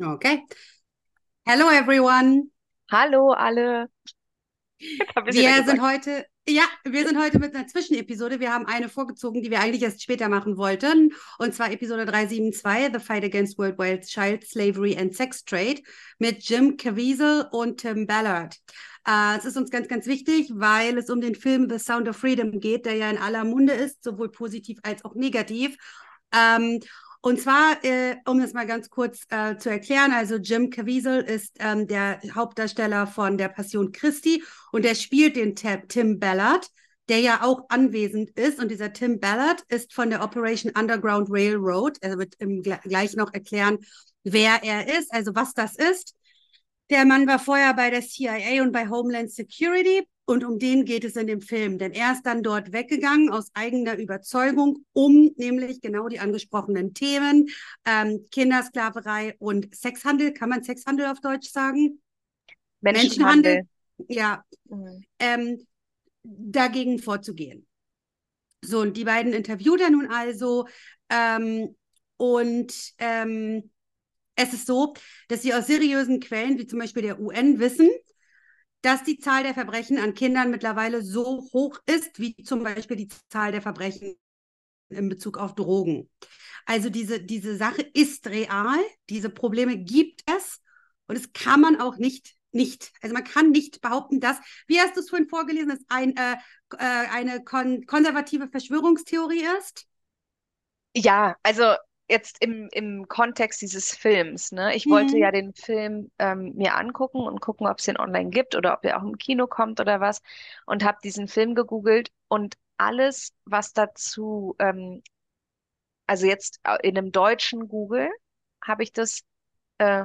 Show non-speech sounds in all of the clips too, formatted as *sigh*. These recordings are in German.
Okay. Hello everyone. Hallo alle. Wir sind heute, ja, wir sind heute mit einer Zwischenepisode. Wir haben eine vorgezogen, die wir eigentlich erst später machen wollten. Und zwar Episode 372, The Fight Against Worldwide Child Slavery and Sex Trade mit Jim Caviezel und Tim Ballard. Äh, es ist uns ganz, ganz wichtig, weil es um den Film The Sound of Freedom geht, der ja in aller Munde ist, sowohl positiv als auch negativ. Ähm, und zwar, äh, um das mal ganz kurz äh, zu erklären, also Jim Caviezel ist ähm, der Hauptdarsteller von der Passion Christi und der spielt den Tim Ballard, der ja auch anwesend ist. Und dieser Tim Ballard ist von der Operation Underground Railroad. Er wird im, gleich noch erklären, wer er ist, also was das ist. Der Mann war vorher bei der CIA und bei Homeland Security und um den geht es in dem Film, denn er ist dann dort weggegangen aus eigener Überzeugung, um nämlich genau die angesprochenen Themen, ähm, Kindersklaverei und Sexhandel, kann man Sexhandel auf Deutsch sagen? Menschenhandel. Menschenhandel ja, mhm. ähm, dagegen vorzugehen. So, und die beiden interviewt er nun also ähm, und ähm, es ist so, dass sie aus seriösen Quellen, wie zum Beispiel der UN, wissen, dass die Zahl der Verbrechen an Kindern mittlerweile so hoch ist, wie zum Beispiel die Zahl der Verbrechen in Bezug auf Drogen. Also diese, diese Sache ist real, diese Probleme gibt es und es kann man auch nicht, nicht, also man kann nicht behaupten, dass, wie hast du es vorhin vorgelesen, dass ein, äh, äh, eine kon konservative Verschwörungstheorie ist? Ja, also jetzt im, im Kontext dieses Films, ne? Ich mhm. wollte ja den Film ähm, mir angucken und gucken, ob es den online gibt oder ob er auch im Kino kommt oder was. Und habe diesen Film gegoogelt und alles, was dazu, ähm, also jetzt in einem deutschen Google, habe ich das äh,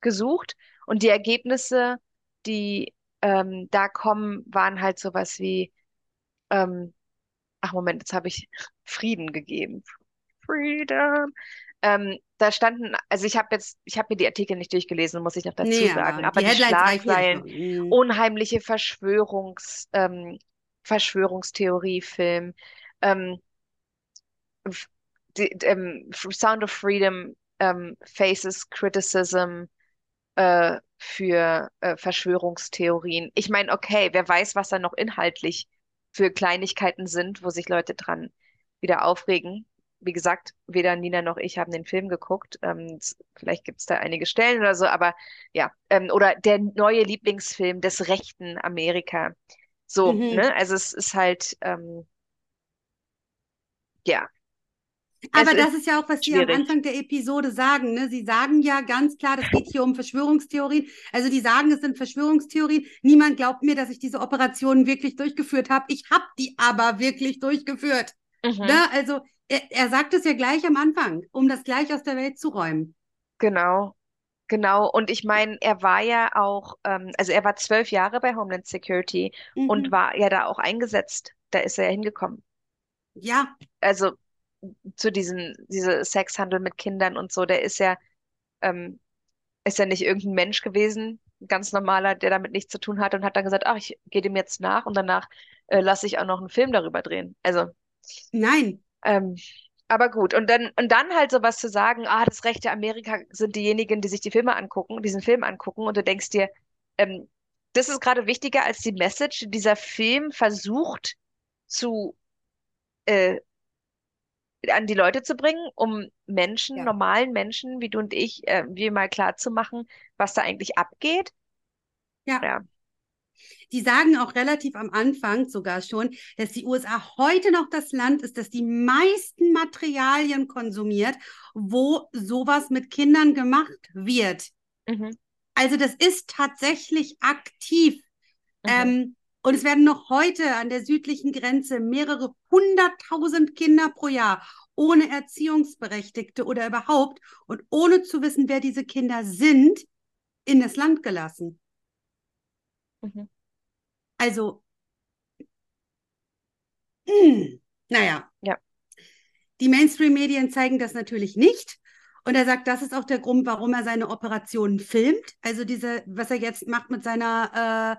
gesucht und die Ergebnisse, die ähm, da kommen, waren halt sowas wie, ähm, ach Moment, jetzt habe ich *laughs* Frieden gegeben. Freedom. Ähm, da standen, also ich habe jetzt, ich habe mir die Artikel nicht durchgelesen, muss ich noch dazu nee, sagen, aber die, die Schlagzeilen, mhm. unheimliche Verschwörungs, ähm, Verschwörungstheoriefilm, ähm, die, ähm, Sound of Freedom ähm, faces criticism äh, für äh, Verschwörungstheorien. Ich meine, okay, wer weiß, was da noch inhaltlich für Kleinigkeiten sind, wo sich Leute dran wieder aufregen wie gesagt, weder Nina noch ich haben den Film geguckt. Ähm, vielleicht gibt es da einige Stellen oder so, aber ja. Ähm, oder der neue Lieblingsfilm des rechten Amerika. So, mhm. ne? Also es ist halt, ähm, ja. Aber das ist ja auch, was schwierig. Sie am Anfang der Episode sagen. Ne? Sie sagen ja ganz klar, das geht hier um Verschwörungstheorien. Also die sagen, es sind Verschwörungstheorien. Niemand glaubt mir, dass ich diese Operationen wirklich durchgeführt habe. Ich habe die aber wirklich durchgeführt. Mhm. Ne? Also er, er sagt es ja gleich am Anfang, um das gleich aus der Welt zu räumen. Genau, Genau, und ich meine, er war ja auch, ähm, also er war zwölf Jahre bei Homeland Security mhm. und war ja da auch eingesetzt. Da ist er ja hingekommen. Ja. Also zu diesem, diese Sexhandel mit Kindern und so, der ist ja, ähm, ist ja nicht irgendein Mensch gewesen, ganz normaler, der damit nichts zu tun hat und hat dann gesagt, ach, ich gehe dem jetzt nach und danach äh, lasse ich auch noch einen Film darüber drehen. Also. Nein, ähm, aber gut, und dann, und dann halt sowas zu sagen, ah, das rechte Amerika sind diejenigen, die sich die Filme angucken, diesen Film angucken, und du denkst dir, ähm, das ist gerade wichtiger als die Message, die dieser Film versucht zu äh, an die Leute zu bringen, um Menschen, ja. normalen Menschen wie du und ich, äh, wir mal klar zu machen, was da eigentlich abgeht. Ja. ja. Die sagen auch relativ am Anfang sogar schon, dass die USA heute noch das Land ist, das die meisten Materialien konsumiert, wo sowas mit Kindern gemacht wird. Mhm. Also das ist tatsächlich aktiv. Mhm. Ähm, und es werden noch heute an der südlichen Grenze mehrere hunderttausend Kinder pro Jahr ohne Erziehungsberechtigte oder überhaupt und ohne zu wissen, wer diese Kinder sind, in das Land gelassen. Mhm. Also, mh, hm, naja. Ja. Die Mainstream-Medien zeigen das natürlich nicht. Und er sagt, das ist auch der Grund, warum er seine Operationen filmt. Also diese, was er jetzt macht mit seiner,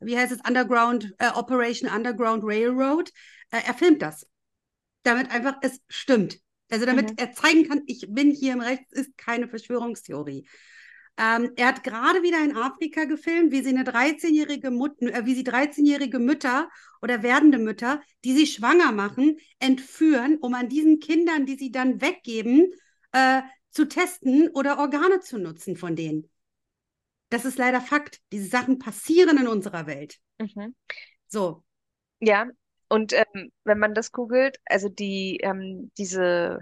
äh, wie heißt es, Underground, äh, Operation Underground Railroad. Äh, er filmt das. Damit einfach es stimmt. Also damit mhm. er zeigen kann, ich bin hier im Recht, ist keine Verschwörungstheorie. Ähm, er hat gerade wieder in Afrika gefilmt, wie sie eine 13-jährige Mutter, äh, wie sie 13-jährige Mütter oder werdende Mütter, die sie schwanger machen, entführen, um an diesen Kindern, die sie dann weggeben, äh, zu testen oder Organe zu nutzen von denen. Das ist leider Fakt. Diese Sachen passieren in unserer Welt. Mhm. So. Ja, und ähm, wenn man das googelt, also die, ähm, diese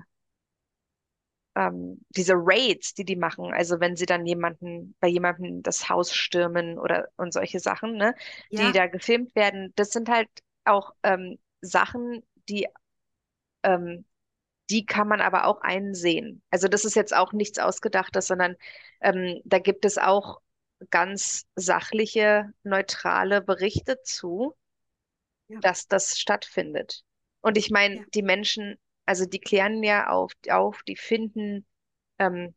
ähm, diese Raids, die die machen, also wenn sie dann jemanden, bei jemandem das Haus stürmen oder und solche Sachen, ne, ja. die da gefilmt werden, das sind halt auch ähm, Sachen, die, ähm, die kann man aber auch einsehen. Also das ist jetzt auch nichts Ausgedachtes, sondern ähm, da gibt es auch ganz sachliche, neutrale Berichte zu, ja. dass das stattfindet. Und ich meine, ja. die Menschen also die klären ja auf, auf die finden ähm,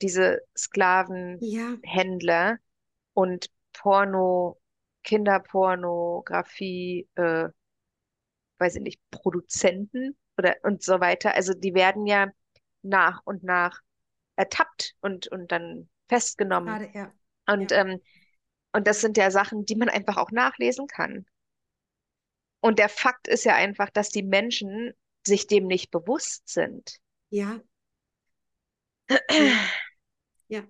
diese Sklavenhändler ja. und Porno, Kinderpornografie, äh, weiß ich nicht, Produzenten oder und so weiter. Also die werden ja nach und nach ertappt und, und dann festgenommen. Gerade, ja. Und, ja. Ähm, und das sind ja Sachen, die man einfach auch nachlesen kann. Und der Fakt ist ja einfach, dass die Menschen sich dem nicht bewusst sind. *clears throat* Ja.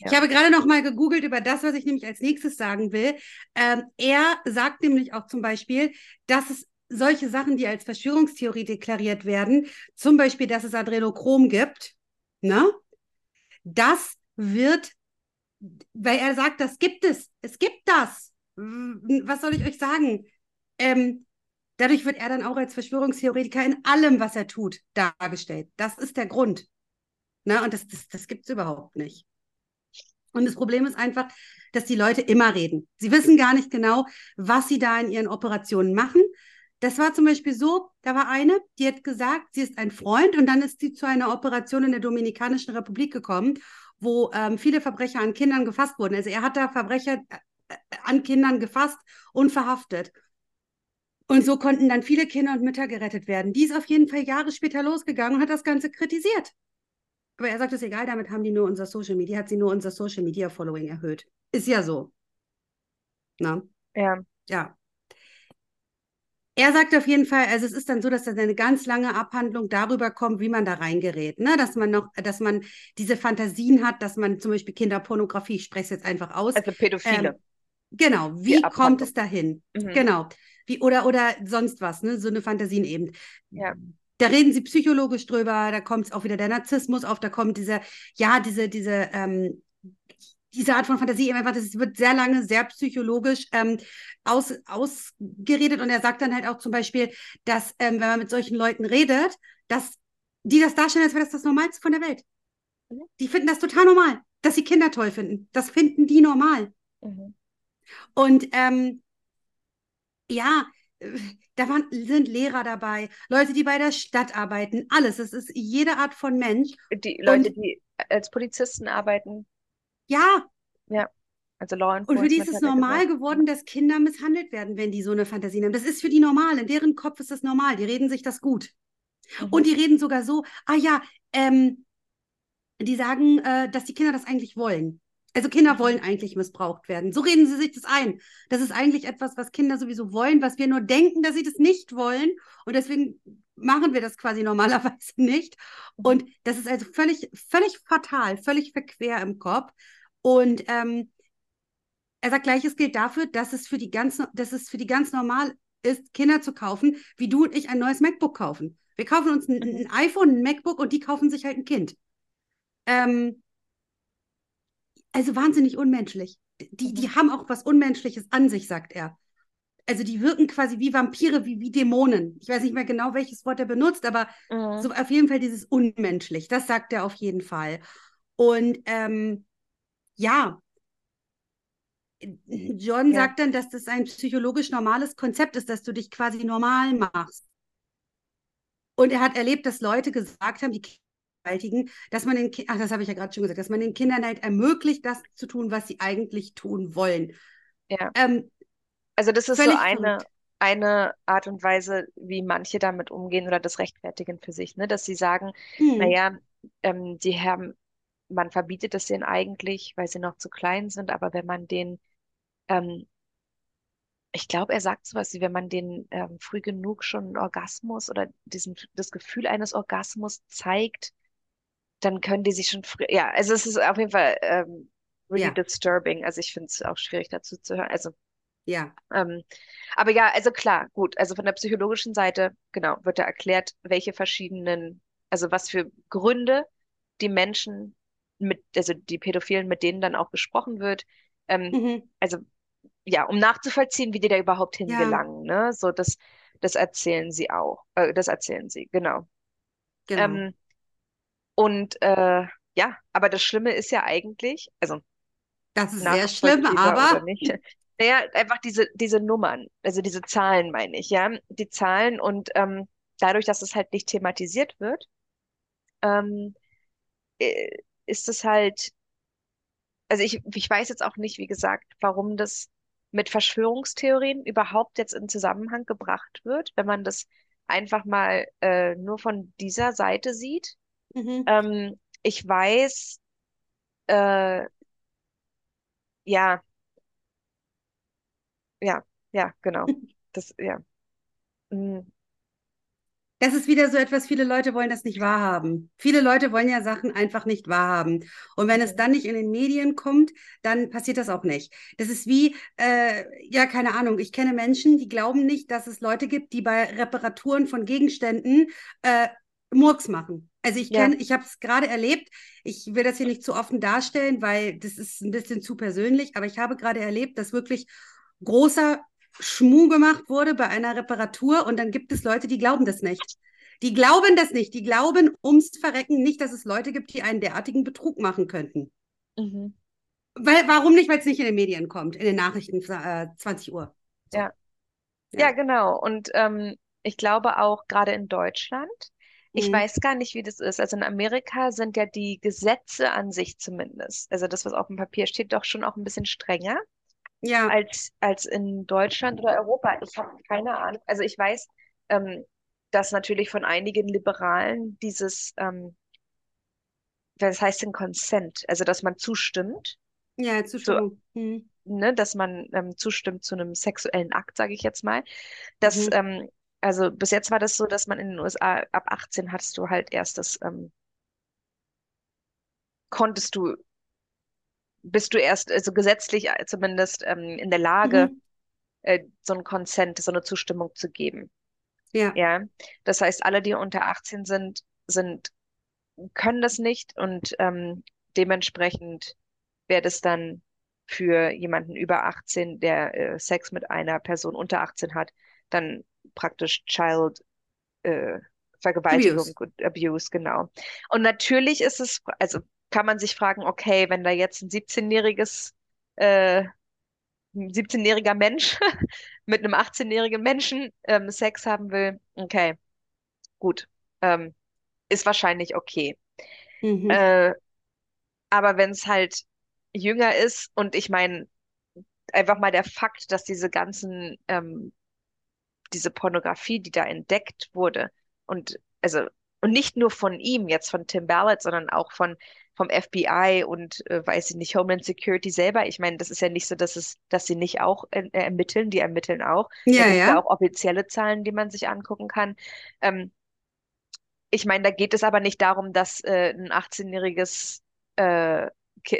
ja. Ich habe gerade noch mal gegoogelt über das, was ich nämlich als nächstes sagen will. Ähm, er sagt nämlich auch zum Beispiel, dass es solche Sachen, die als Verschwörungstheorie deklariert werden, zum Beispiel, dass es Adrenochrom gibt, ne? Das wird, weil er sagt, das gibt es. Es gibt das. Was soll ich euch sagen? Ähm, Dadurch wird er dann auch als Verschwörungstheoretiker in allem, was er tut, dargestellt. Das ist der Grund. Na, und das, das, das gibt es überhaupt nicht. Und das Problem ist einfach, dass die Leute immer reden. Sie wissen gar nicht genau, was sie da in ihren Operationen machen. Das war zum Beispiel so, da war eine, die hat gesagt, sie ist ein Freund und dann ist sie zu einer Operation in der Dominikanischen Republik gekommen, wo ähm, viele Verbrecher an Kindern gefasst wurden. Also er hat da Verbrecher äh, an Kindern gefasst und verhaftet. Und so konnten dann viele Kinder und Mütter gerettet werden. Die ist auf jeden Fall Jahre später losgegangen und hat das Ganze kritisiert. Aber er sagt, es ist egal, damit haben die nur unser Social Media, hat sie nur unser Social Media Following erhöht. Ist ja so. Na? Ja. Ja. Er sagt auf jeden Fall, also es ist dann so, dass dann eine ganz lange Abhandlung darüber kommt, wie man da reingerät, ne? Dass man noch, dass man diese Fantasien hat, dass man zum Beispiel Kinderpornografie, ich spreche es jetzt einfach aus. Also Pädophile. Ähm, genau, wie kommt es dahin? Mhm. Genau. Wie, oder, oder sonst was, ne? So eine Fantasien eben. Ja. Da reden sie psychologisch drüber, da kommt auch wieder der Narzissmus auf, da kommt diese, ja, diese, diese, ähm, diese Art von Fantasie, einfach, das wird sehr lange, sehr psychologisch ähm, aus, ausgeredet. Und er sagt dann halt auch zum Beispiel, dass, ähm, wenn man mit solchen Leuten redet, dass die das darstellen, als wäre das das Normalste von der Welt. Mhm. Die finden das total normal, dass sie Kinder toll finden. Das finden die normal. Mhm. Und ähm, ja, da waren, sind Lehrer dabei, Leute, die bei der Stadt arbeiten, alles. Es ist jede Art von Mensch. Die Leute, Und, die als Polizisten arbeiten. Ja. Ja. Also Law Und für die ist es normal gesagt. geworden, dass Kinder misshandelt werden, wenn die so eine Fantasie haben. Das ist für die normal. In deren Kopf ist das normal. Die reden sich das gut. Mhm. Und die reden sogar so, ah ja, ähm, die sagen, äh, dass die Kinder das eigentlich wollen. Also Kinder wollen eigentlich missbraucht werden. So reden sie sich das ein. Das ist eigentlich etwas, was Kinder sowieso wollen, was wir nur denken, dass sie das nicht wollen. Und deswegen machen wir das quasi normalerweise *laughs* nicht. Und das ist also völlig, völlig fatal, völlig verquer im Kopf. Und ähm, er sagt gleiches gilt dafür, dass es für die ganz, dass es für die ganz normal ist, Kinder zu kaufen, wie du und ich ein neues MacBook kaufen. Wir kaufen uns ein, ein iPhone, ein MacBook und die kaufen sich halt ein Kind. Ähm, also wahnsinnig unmenschlich. Die, die mhm. haben auch was Unmenschliches an sich, sagt er. Also die wirken quasi wie Vampire, wie, wie Dämonen. Ich weiß nicht mehr genau, welches Wort er benutzt, aber mhm. so auf jeden Fall dieses unmenschlich. Das sagt er auf jeden Fall. Und ähm, ja, John ja. sagt dann, dass das ein psychologisch normales Konzept ist, dass du dich quasi normal machst. Und er hat erlebt, dass Leute gesagt haben, die vergewaltigen, dass man den, ach, das habe ich ja gerade schon gesagt, dass man den Kindern halt ermöglicht, das zu tun, was sie eigentlich tun wollen. Ja. Ähm, also das ist so eine, eine Art und Weise, wie manche damit umgehen oder das rechtfertigen für sich, ne? Dass sie sagen, Hm. naja, ähm, die haben, man verbietet es denen eigentlich, weil sie noch zu klein sind, aber wenn man den, ähm, ich glaube, er sagt sowas wie, wenn man den ähm, früh genug schon einen Orgasmus oder diesen, das Gefühl eines Orgasmus zeigt, dann können die sich schon früh, ja, also es ist auf jeden Fall ähm, really Ja, disturbing. Also ich finde es auch schwierig dazu zu hören. Also ja. ähm, aber ja, also klar, gut. Also von der psychologischen Seite, genau, wird da erklärt, welche verschiedenen, also was für Gründe die Menschen mit, also die Pädophilen, mit denen dann auch gesprochen wird. Ähm, Mhm. also ja, um nachzuvollziehen, wie die da überhaupt Ja, hingelangen, ne? So, das, das erzählen sie auch. Äh, das erzählen sie, genau. genau. Ähm, und äh, ja, aber das Schlimme ist ja eigentlich, also Das ist sehr schlimm, aber. *laughs* Naja, einfach diese, diese Nummern, also diese Zahlen meine ich, ja. Die Zahlen und ähm, dadurch, dass es halt nicht thematisiert wird, ähm, äh, ist es halt, also ich, ich weiß jetzt auch nicht, wie gesagt, warum das mit Verschwörungstheorien überhaupt jetzt in Zusammenhang gebracht wird, wenn man das einfach mal äh, nur von dieser Seite sieht. Mhm. Ähm, ich weiß, äh, ja, ja, ja, genau. *laughs* Das, ja. Mm, Das ist wieder so etwas, viele Leute wollen das nicht wahrhaben. Viele Leute wollen ja Sachen einfach nicht wahrhaben. Und wenn es mhm. dann nicht in den Medien kommt, dann passiert das auch nicht. Das ist wie, äh, ja, keine Ahnung, ich kenne Menschen, die glauben nicht, dass es Leute gibt, die bei Reparaturen von Gegenständen äh, Murks machen. Also ich Ja, kenne, ich habe es gerade erlebt. Ich will das hier nicht zu offen darstellen, weil das ist ein bisschen zu persönlich, aber ich habe gerade erlebt, dass wirklich großer Schmuh gemacht wurde bei einer Reparatur und dann gibt es Leute, die glauben das nicht. Die glauben das nicht. Die glauben ums Verrecken nicht, dass es Leute gibt, die einen derartigen Betrug machen könnten. mhm. Weil, warum nicht? Weil es nicht in den Medien kommt, in den Nachrichten äh, 20 Uhr. So, Ja, ja, ja. genau. Und ähm, ich glaube auch gerade in Deutschland, ich Mhm. weiß gar nicht, wie das ist. Also in Amerika sind ja die Gesetze an sich zumindest, also das, was auf dem Papier steht, doch schon auch ein bisschen strenger Ja, als, als in Deutschland oder Europa. Ich habe keine Ahnung. Also ich weiß, ähm, dass natürlich von einigen Liberalen dieses, ähm, was heißt denn Consent? Also dass man zustimmt. ja, So Zustimmung. Mhm. ne, dass man ähm, zustimmt zu einem sexuellen Akt, sage ich jetzt mal. Das, Mhm. ähm, also bis jetzt war das so, dass man in den USA ab 18 hattest du halt erst das, ähm, konntest du, bist du erst, also gesetzlich äh, zumindest ähm, in der Lage, Mhm. äh, so ein Consent, so eine Zustimmung zu geben. Ja, Ja, das heißt, alle, die unter 18 sind, sind, können das nicht und ähm, dementsprechend wäre das dann für jemanden über 18, der äh, Sex mit einer Person unter 18 hat, dann praktisch Child äh, Vergewaltigung Abuse. und Abuse, genau. Und natürlich ist es, also kann man sich fragen, okay, wenn da jetzt ein 17-jähriges, äh, ein 17-jähriger Mensch *laughs* mit einem 18-jährigen Menschen ähm, Sex haben will, okay, gut, ähm, ist wahrscheinlich okay. Mhm. Äh, aber wenn es halt jünger ist und ich meine, einfach mal der Fakt, dass diese ganzen, ähm, diese Pornografie, die da entdeckt wurde und also und nicht nur von ihm, jetzt von Tim Ballard, sondern auch von vom FBI und äh, weiß ich nicht, Homeland Security selber. Ich meine, das ist ja nicht so, dass es, dass sie nicht auch äh, ermitteln, die ermitteln auch. Ja, gibt es ja ja. auch offizielle Zahlen, die man sich angucken kann. Ähm, ich meine, da geht es aber nicht darum, dass äh, ein 18-jähriges äh,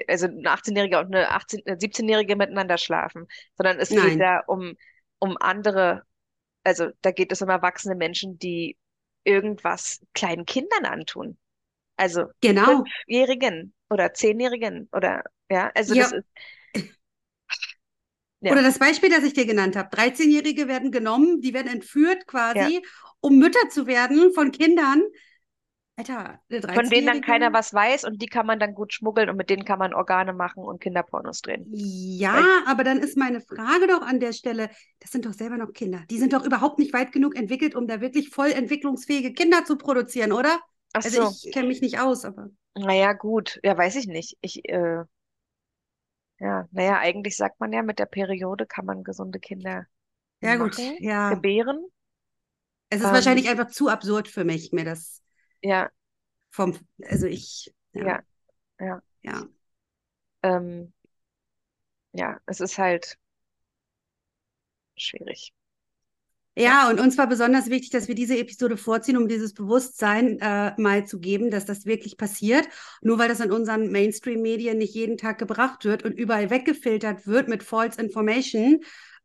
also ein 18-Jähriger und eine 18, äh, 17-Jährige miteinander schlafen, sondern es geht Nein. da um, um andere, also da geht es um erwachsene Menschen, die irgendwas kleinen Kindern antun. Also Genau. Fünfjährigen oder Zehnjährigen oder ja, also das Ja. ist, *laughs* ja, Oder das Beispiel, das ich dir genannt habe. 13-Jährige werden genommen, die werden entführt ja, quasi, um Mütter zu werden von Kindern. Alter, eine von denen dann keiner 13-Jährige? was weiß und die kann man dann gut schmuggeln und mit denen kann man Organe machen und Kinderpornos drehen. Ja, Weil, aber dann ist meine Frage doch an der Stelle, das sind doch selber noch Kinder. Die sind doch überhaupt nicht weit genug entwickelt, um da wirklich voll entwicklungsfähige Kinder zu produzieren, oder? ach Also so, ich kenne mich nicht aus, aber naja, gut, ja, weiß ich nicht. Ich, äh, Ja, naja, eigentlich sagt man ja, mit der Periode kann man gesunde Kinder. ja, gut, machen, ja. gebären. Es ist Ähm, wahrscheinlich einfach zu absurd für mich, mir das Ja, vom, also ich, ja, ja, ja. ja. Ähm, ja, es ist halt schwierig. Ja, und uns war besonders wichtig, dass wir diese Episode vorziehen, um dieses Bewusstsein äh, mal zu geben, dass das wirklich passiert. Nur weil das in unseren Mainstream-Medien nicht jeden Tag gebracht wird und überall weggefiltert wird mit False Information.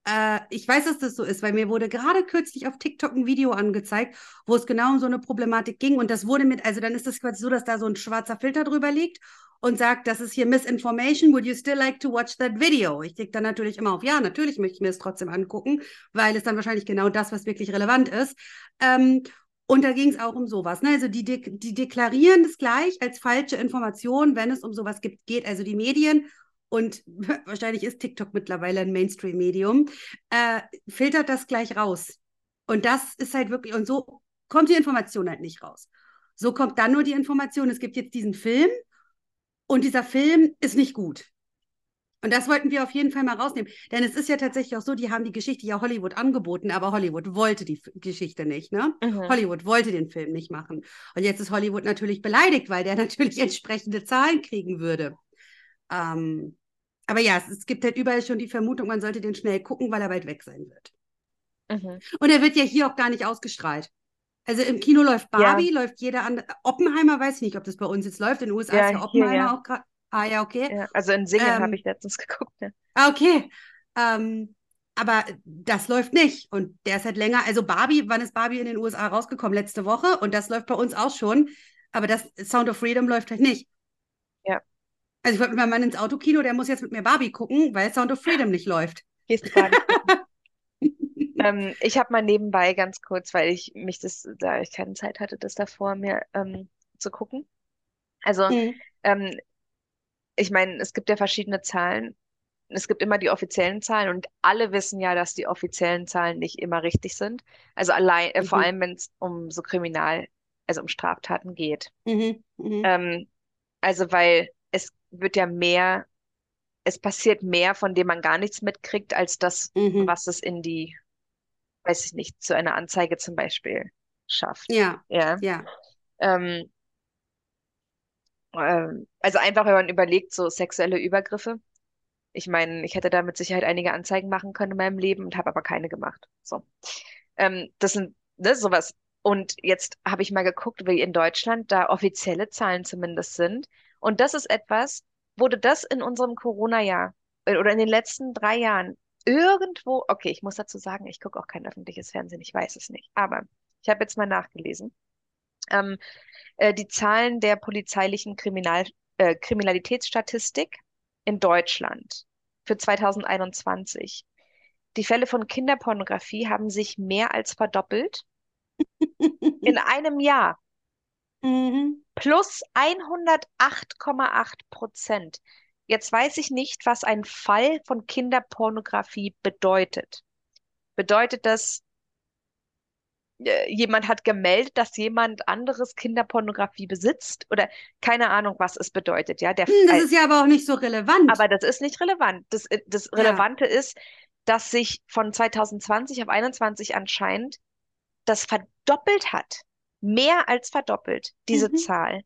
Äh, ich weiß, dass das so ist, weil mir wurde gerade kürzlich auf TikTok ein Video angezeigt, wo es genau um so eine Problematik ging. Und das wurde mit, also dann ist das quasi so, dass da so ein schwarzer Filter drüber liegt und sagt, das ist hier Misinformation, would you still like to watch that video? Ich klicke dann natürlich immer auf Ja, natürlich möchte ich mir es trotzdem angucken, weil es dann wahrscheinlich genau das, was wirklich relevant ist. Ähm, und da ging es auch um sowas. Ne? Also die, de die deklarieren das gleich als falsche Information, wenn es um sowas gibt, geht. Also die Medien und *laughs* wahrscheinlich ist TikTok mittlerweile ein Mainstream-Medium, äh, filtert das gleich raus. Und das ist halt wirklich, und so kommt die Information halt nicht raus. So kommt dann nur die Information, es gibt jetzt diesen Film und dieser Film ist nicht gut. Und das wollten wir auf jeden Fall mal rausnehmen. Denn es ist ja tatsächlich auch so, die haben die Geschichte ja Hollywood angeboten, aber Hollywood wollte die F Geschichte nicht. Ne? Mhm. Hollywood wollte den Film nicht machen. Und jetzt ist Hollywood natürlich beleidigt, weil der *laughs* natürlich entsprechende Zahlen kriegen würde. Ähm, aber ja, es, es, gibt halt überall schon die Vermutung, man sollte den schnell gucken, weil er bald weg sein wird. Mhm. Und er wird ja hier auch gar nicht ausgestrahlt. Also im Kino läuft Barbie, ja. läuft jeder andere. Oppenheimer weiß ich nicht, ob das bei uns jetzt läuft. In den USA ja, ist ja Oppenheimer hier, ja. auch gerade. Ah, ja, okay. Also in Singen Ähm, habe ich letztens *laughs* geguckt. Ah, okay. Ähm, aber das läuft nicht. Und der ist halt länger. Also Barbie, wann ist Barbie in den USA rausgekommen? Letzte Woche. Und das läuft bei uns auch schon. Aber das Sound of Freedom läuft halt nicht. Also ich wollte mit meinem Mann ins Autokino, der muss jetzt mit mir Barbie gucken, weil Sound of Freedom nicht läuft. Gehst du Barbie *laughs* ähm, ich habe mal nebenbei ganz kurz, weil ich mich das, da ich keine Zeit hatte, das davor mir ähm, zu gucken. Also, Mhm. ähm, ich meine, es gibt ja verschiedene Zahlen. Es gibt immer die offiziellen Zahlen und alle wissen ja, dass die offiziellen Zahlen nicht immer richtig sind. Also allein, äh, vor Mhm. allem, wenn es um so Kriminal, also um Straftaten geht. Mhm. Mhm. Ähm, also, weil wird ja mehr, es passiert mehr, von dem man gar nichts mitkriegt, als das, Mhm. was es in die, weiß ich nicht, zu einer Anzeige zum Beispiel schafft. Ja, Ja. ja. Ähm, ähm, also einfach, wenn man überlegt, so sexuelle Übergriffe. Ich meine, ich hätte da mit Sicherheit einige Anzeigen machen können in meinem Leben und habe aber keine gemacht. So. Ähm, das sind, ne, sowas. Und jetzt habe ich mal geguckt, wie in Deutschland da offizielle Zahlen zumindest sind. Und das ist etwas, wurde das in unserem Corona-Jahr äh, oder in den letzten drei Jahren irgendwo, okay, ich muss dazu sagen, ich gucke auch kein öffentliches Fernsehen, ich weiß es nicht. Aber ich habe jetzt mal nachgelesen. Ähm, äh, die Zahlen der polizeilichen Kriminal, äh, Kriminalitätsstatistik in Deutschland für 2021. Die Fälle von Kinderpornografie haben sich mehr als verdoppelt *laughs* in einem Jahr. Mhm. Plus 108,8 Prozent. Jetzt weiß ich nicht, was ein Fall von Kinderpornografie bedeutet. Bedeutet das, äh, jemand hat gemeldet, dass jemand anderes Kinderpornografie besitzt? Oder keine Ahnung, was es bedeutet, ja? Der Hm, Das Fall. ist ja aber auch nicht so relevant. Aber das ist nicht relevant. Das, äh, das Ja. Relevante ist, dass sich von 2020 auf 21 anscheinend das verdoppelt hat. Mehr als verdoppelt, diese Mhm. Zahl.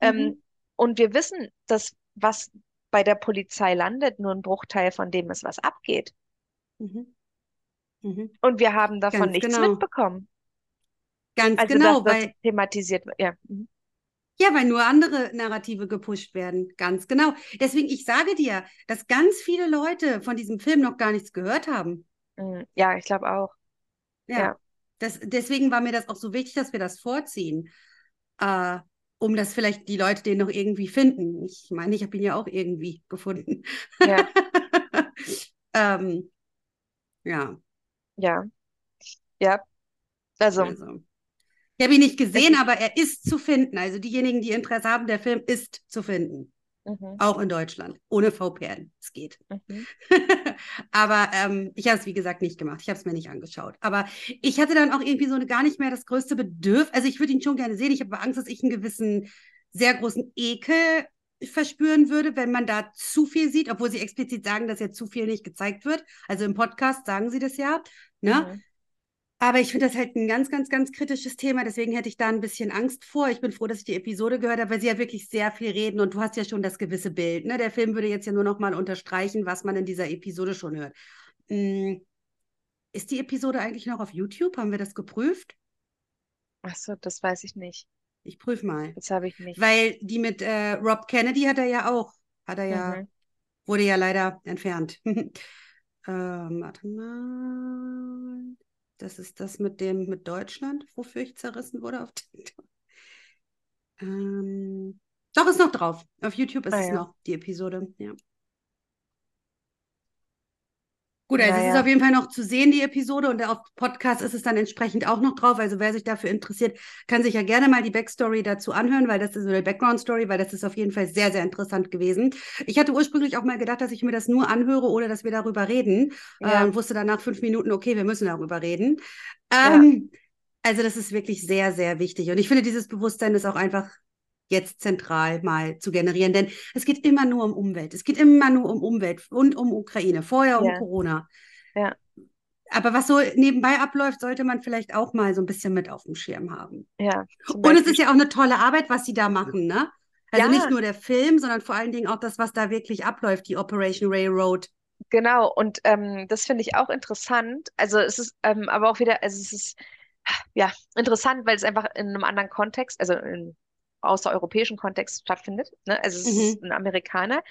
Mhm. Ähm, und wir wissen, dass was bei der Polizei landet, nur ein Bruchteil von dem ist, was abgeht. Mhm. Mhm. Und wir haben davon Ganz nichts genau. mitbekommen. Ganz Also, genau, dass das weil, thematisiert wird. Ja. Mhm. ja, weil nur andere Narrative gepusht werden. Ganz genau. Deswegen, ich sage dir, dass ganz viele Leute von diesem Film noch gar nichts gehört haben. Mhm. Ja, ich glaube auch. Ja. Ja. Das, deswegen war mir das auch so wichtig, dass wir das vorziehen. Äh, um das vielleicht die Leute den noch irgendwie finden. Ich meine, ich habe ihn ja auch irgendwie gefunden. Ja, *laughs* ähm, ja, ja, ja. Also, also. Ich habe ihn nicht gesehen, aber er ist zu finden. Also diejenigen, die Interesse haben, der Film ist zu finden. Mhm, Auch in Deutschland. Ohne VPN. Es geht. mhm. *laughs* aber ähm, ich habe es, wie gesagt, nicht gemacht. Ich habe es mir nicht angeschaut. Aber ich hatte dann auch irgendwie so eine, gar nicht mehr das größte Bedürfnis. Also ich würde ihn schon gerne sehen. Ich habe Angst, dass ich einen gewissen, sehr großen Ekel verspüren würde, wenn man da zu viel sieht, obwohl sie explizit sagen, dass ja zu viel nicht gezeigt wird. Also im Podcast sagen sie das ja. Ne? Mhm. Aber ich finde das halt ein ganz, ganz, ganz kritisches Thema. Deswegen hätte ich da ein bisschen Angst vor. Ich bin froh, dass ich die Episode gehört habe, weil sie ja wirklich sehr viel reden und du hast ja schon das gewisse Bild. Ne? Der Film würde jetzt ja nur noch mal unterstreichen, was man in dieser Episode schon hört. Hm. Ist die Episode eigentlich noch auf YouTube? Haben wir das geprüft? Achso, das weiß ich nicht. Ich prüfe mal. Das habe ich nicht. Weil die mit äh, Rob Kennedy hat er ja auch, hat er ja, mhm. wurde ja leider entfernt. *laughs* ähm, warte mal. Das ist das mit dem mit Deutschland, wofür ich zerrissen wurde auf TikTok. Ähm, doch, ist noch drauf. Auf YouTube ist ah, es ja. noch, die Episode, ja. Gut, also naja. es ist auf jeden Fall noch zu sehen, die Episode, und auf Podcast ist es dann entsprechend auch noch drauf. Also wer sich dafür interessiert, kann sich ja gerne mal die Backstory dazu anhören, weil das ist so eine Background-Story, weil das ist auf jeden Fall sehr, sehr interessant gewesen. Ich hatte ursprünglich auch mal gedacht, dass ich mir das nur anhöre, ohne dass wir darüber reden. Ja. Ähm, wusste dann nach fünf Minuten, okay, wir müssen darüber reden. Ähm, ja. Also das ist wirklich sehr, sehr wichtig. Und ich finde, dieses Bewusstsein ist auch einfach jetzt zentral mal zu generieren. Denn es geht immer nur um Umwelt. Es geht immer nur um Umwelt und um Ukraine, vorher um ja. Corona. Ja. Aber was so nebenbei abläuft, sollte man vielleicht auch mal so ein bisschen mit auf dem Schirm haben. Ja. Und es ist ja auch eine tolle Arbeit, was sie da machen, ne? Also ja. nicht nur der Film, sondern vor allen Dingen auch das, was da wirklich abläuft, die Operation Railroad. Genau, und ähm, das finde ich auch interessant. Also es ist ähm, aber auch wieder, also es ist ja interessant, weil es einfach in einem anderen Kontext, also in außereuropäischen Kontext stattfindet. Ne? Also es mhm. ist ein Amerikaner.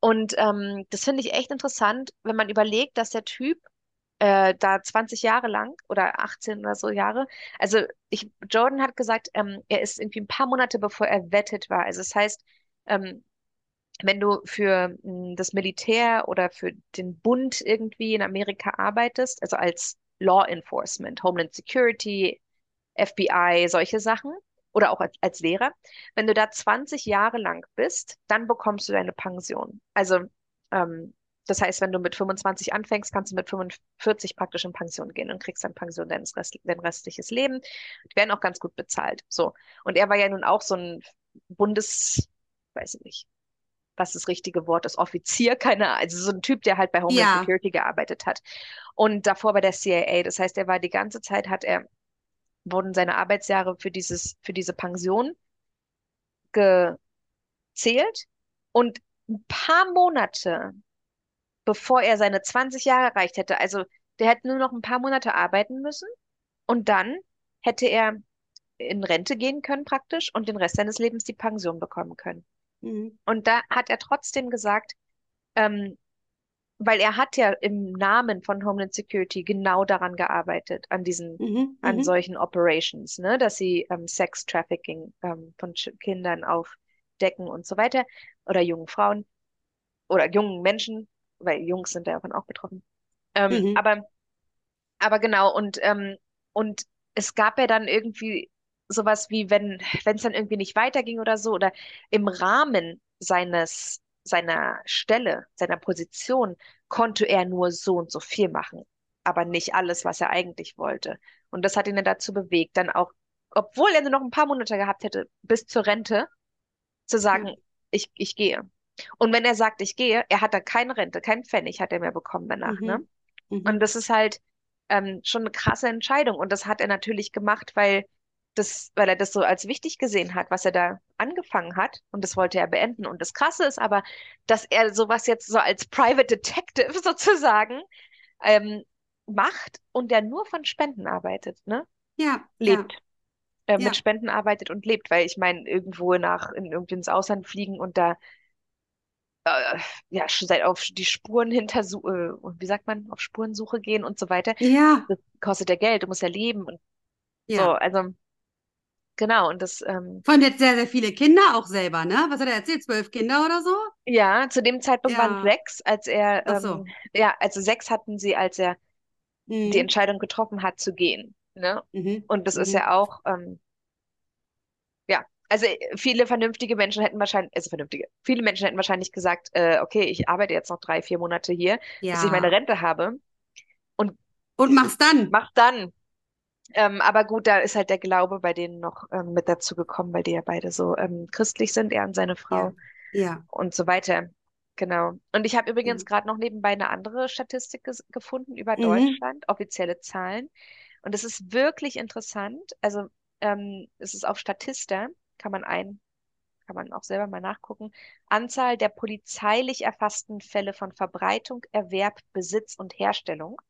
Und ähm, das finde ich echt interessant, wenn man überlegt, dass der Typ äh, da 20 Jahre lang oder 18 oder so Jahre, also ich, Jordan hat gesagt, ähm, er ist irgendwie ein paar Monate bevor er wettet war. Also das heißt, ähm, wenn du für mh, hm, das Militär oder für den Bund irgendwie in Amerika arbeitest, also als Law Enforcement, Homeland Security, FBI, solche Sachen, oder auch als, als Lehrer. Wenn du da 20 Jahre lang bist, dann bekommst du deine Pension. Also ähm, das heißt, wenn du mit 25 anfängst, kannst du mit 45 praktisch in Pension gehen und kriegst dann Pension dein, Rest, restliches Leben. Die werden auch ganz gut bezahlt. So. Und er war ja nun auch so ein Bundes, weiß ich nicht, was das richtige Wort ist, Offizier, *laughs* keine Ahnung, also so ein Typ, der halt bei Homeland ja. Security gearbeitet hat. Und davor bei der CIA. Das heißt, er war die ganze Zeit, hat er wurden seine Arbeitsjahre für dieses, für diese Pension gezählt und ein paar Monate bevor er seine 20 Jahre erreicht hätte, also der hätte nur noch ein paar Monate arbeiten müssen und dann hätte er in Rente gehen können praktisch und den Rest seines Lebens die Pension bekommen können. Mhm. Und da hat er trotzdem gesagt, ähm, weil er hat ja im Namen von Homeland Security genau daran gearbeitet, an diesen, mhm, an mhm. solchen Operations, ne, dass sie ähm, Sex Trafficking ähm, von Kindern aufdecken und so weiter oder jungen Frauen oder jungen Menschen, weil Jungs sind davon auch betroffen. Ähm, mhm. Aber, aber genau und ähm, und es gab ja dann irgendwie sowas wie, wenn wenn es dann irgendwie nicht weiterging oder so oder im Rahmen seines seiner Stelle, seiner Position, konnte er nur so und so viel machen, aber nicht alles, was er eigentlich wollte. Und das hat ihn dann dazu bewegt, dann auch, obwohl er nur noch ein paar Monate gehabt hätte, bis zur Rente, zu sagen, mhm. ich, ich gehe. Und wenn er sagt, ich gehe, er hat da keine Rente, keinen Pfennig hat er mehr bekommen danach. Mhm. Ne? Mhm. Und das ist halt ähm, schon eine krasse Entscheidung. Und das hat er natürlich gemacht, weil das, weil er das so als wichtig gesehen hat, was er da angefangen hat und das wollte er beenden. Und das Krasse ist aber, dass er sowas jetzt so als Private Detective *laughs* sozusagen ähm, macht und der nur von Spenden arbeitet, ne? Ja. Lebt. Ja. Äh, mit ja. Spenden arbeitet und lebt, weil ich meine, irgendwo nach in irgendwie ins Ausland fliegen und da äh, ja, seid auf die Spuren hinter, äh, wie sagt man, auf Spurensuche gehen und so weiter. Ja. Das kostet ja Geld, du musst ja leben und ja. so, also Genau, und das. Ähm, Vor allem jetzt sehr, sehr viele Kinder auch selber, ne? Was hat er erzählt? Zwölf Kinder oder so? Ja, zu dem Zeitpunkt ja. waren sechs, als er. Ähm, so. Ja, also sechs hatten sie, als er mhm. die Entscheidung getroffen hat, zu gehen. Ne? Mhm. Und das mhm. ist ja auch. Ähm, ja, also viele vernünftige Menschen hätten wahrscheinlich, also vernünftige, viele Menschen hätten wahrscheinlich gesagt, äh, okay, ich arbeite jetzt noch drei, vier Monate hier, ja. bis ich meine Rente habe. Und, und mach's dann. Mach dann. Ähm, aber gut, da ist halt der Glaube bei denen noch ähm, mit dazu gekommen, weil die ja beide so ähm, christlich sind, er und seine Frau. ja. und so weiter. Genau. Und ich habe übrigens Mhm. gerade noch nebenbei eine andere Statistik gefunden über Mhm. Deutschland, offizielle Zahlen. Und es ist wirklich interessant. Also ähm, es ist auf Statista, kann man ein, kann man auch selber mal nachgucken. Anzahl der polizeilich erfassten Fälle von Verbreitung, Erwerb, Besitz und Herstellung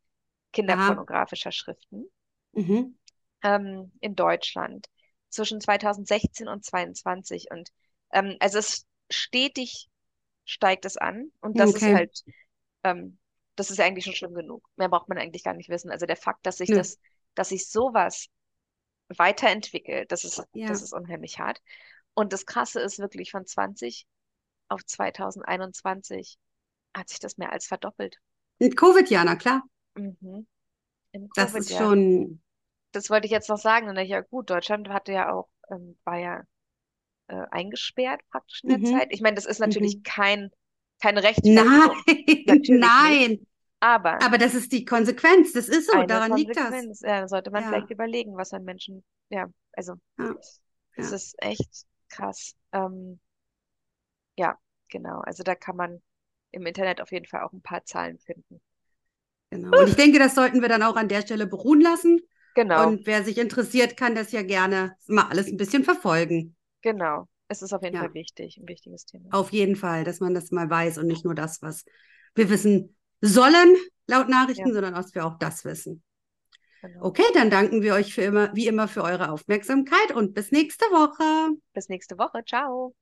kinderpornografischer Schriften Mhm. ähm, in Deutschland zwischen 2016 und 2022. Und ähm, also es stetig steigt es an. Und das ist Okay. halt, ähm, das ist eigentlich schon schlimm genug. Mehr braucht man eigentlich gar nicht wissen. Also der Fakt, dass sich Nö. das, dass sich sowas weiterentwickelt, das ist, Ja. das ist unheimlich hart. Und das Krasse ist wirklich von 20 auf 2021 hat sich das mehr als verdoppelt. Mit Covid, ja, na klar. Mhm. Das ist schon, Das wollte ich jetzt noch sagen. Und ja gut, Deutschland hatte ja auch, ähm, war ja äh, eingesperrt praktisch in der mhm. Zeit. Ich meine, das ist natürlich Mhm. kein, keine Rechtfertigung, Nein, *laughs* nicht. nein. Aber Aber das ist die Konsequenz. Das ist so, daran liegt das. Konsequenz, ja, da sollte man Ja, vielleicht überlegen, was an Menschen, ja, also ja, es ja. ist echt krass. Ähm, ja, genau. Also da kann man im Internet auf jeden Fall auch ein paar Zahlen finden. Genau. Und ich denke, das sollten wir dann auch an der Stelle beruhen lassen. Genau, Und wer sich interessiert, kann das ja gerne mal alles ein bisschen verfolgen. genau. Es ist auf jeden Ja, Fall wichtig, ein wichtiges Thema. auf jeden Fall, dass man das mal weiß und nicht nur das, was wir wissen sollen, laut Ja, Nachrichten, sondern dass wir auch das wissen. genau. Okay, dann danken wir euch für immer, wie immer für eure Aufmerksamkeit und bis nächste Woche. Bis nächste Woche. Ciao.